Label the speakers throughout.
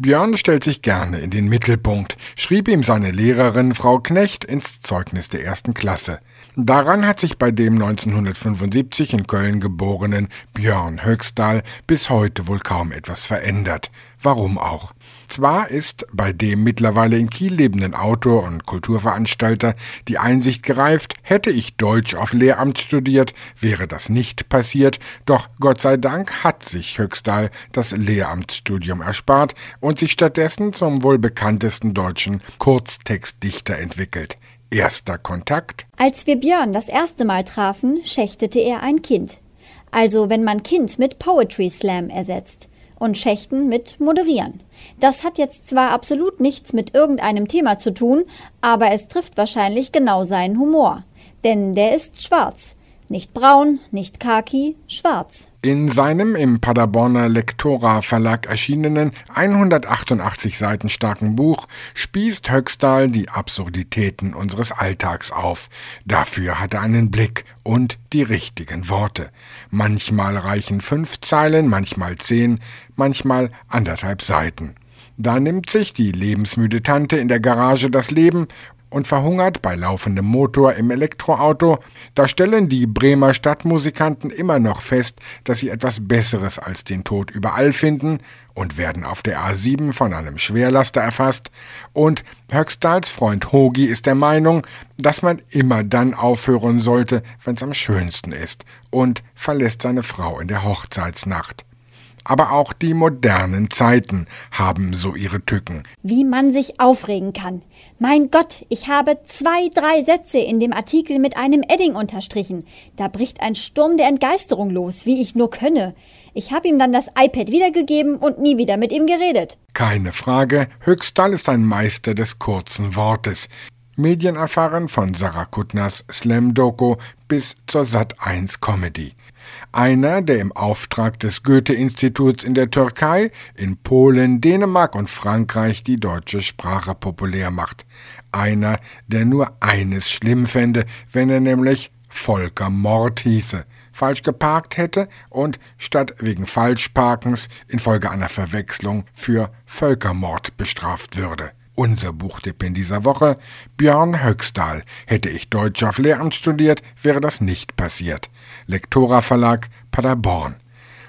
Speaker 1: Björn stellt sich gerne in den Mittelpunkt, schrieb ihm seine Lehrerin Frau Knecht ins Zeugnis der ersten Klasse. Daran hat sich bei dem 1975 in Köln geborenen Björn Höxtal bis heute wohl kaum etwas verändert. Warum auch? Zwar ist bei dem mittlerweile in Kiel lebenden Autor und Kulturveranstalter die Einsicht gereift, hätte ich Deutsch auf Lehramt studiert, wäre das nicht passiert, doch Gott sei Dank hat sich Höxtal das Lehramtsstudium erspart und sich stattdessen zum wohl bekanntesten deutschen Kurztextdichter entwickelt. Erster Kontakt?
Speaker 2: Als wir Björn das erste Mal trafen, schächtete er ein Kind. Also wenn man Kind mit Poetry Slam ersetzt und Schächten mit Moderieren. Das hat jetzt zwar absolut nichts mit irgendeinem Thema zu tun, aber es trifft wahrscheinlich genau seinen Humor. Denn der ist schwarz. Nicht braun, nicht khaki, schwarz.
Speaker 1: In seinem im Paderborner Lektora Verlag erschienenen 188 Seiten starken Buch spießt Höxtal die Absurditäten unseres Alltags auf. Dafür hat er einen Blick und die richtigen Worte. Manchmal reichen fünf Zeilen, manchmal zehn, manchmal anderthalb Seiten. Da nimmt sich die lebensmüde Tante in der Garage das Leben und verhungert bei laufendem Motor im Elektroauto, da stellen die Bremer Stadtmusikanten immer noch fest, dass sie etwas Besseres als den Tod überall finden und werden auf der A7 von einem Schwerlaster erfasst. Und Höxtals Freund Hogi ist der Meinung, dass man immer dann aufhören sollte, wenn's am schönsten ist und verlässt seine Frau in der Hochzeitsnacht aber auch die modernen Zeiten haben so ihre Tücken.
Speaker 2: Wie man sich aufregen kann. Mein Gott, ich habe zwei, drei Sätze in dem Artikel mit einem Edding unterstrichen. Da bricht ein Sturm der Entgeisterung los, wie ich nur könne. Ich habe ihm dann das iPad wiedergegeben und nie wieder mit ihm geredet.
Speaker 1: Keine Frage, Höchstall ist ein Meister des kurzen Wortes. Medienerfahren von Sarah Kuttners Slam Doku bis zur Sat 1 Comedy. Einer, der im Auftrag des Goethe-Instituts in der Türkei, in Polen, Dänemark und Frankreich die deutsche Sprache populär macht. Einer, der nur eines schlimm fände, wenn er nämlich Volker Mord hieße, falsch geparkt hätte und statt wegen Falschparkens infolge einer Verwechslung für Völkermord bestraft würde. Unser Buchtipp in dieser Woche: Björn Höxtal. Hätte ich Deutsch auf Lehramt studiert, wäre das nicht passiert. Lektora Verlag, Paderborn.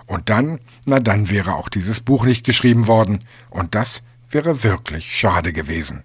Speaker 1: Und dann, na dann wäre auch dieses Buch nicht geschrieben worden. Und das wäre wirklich schade gewesen.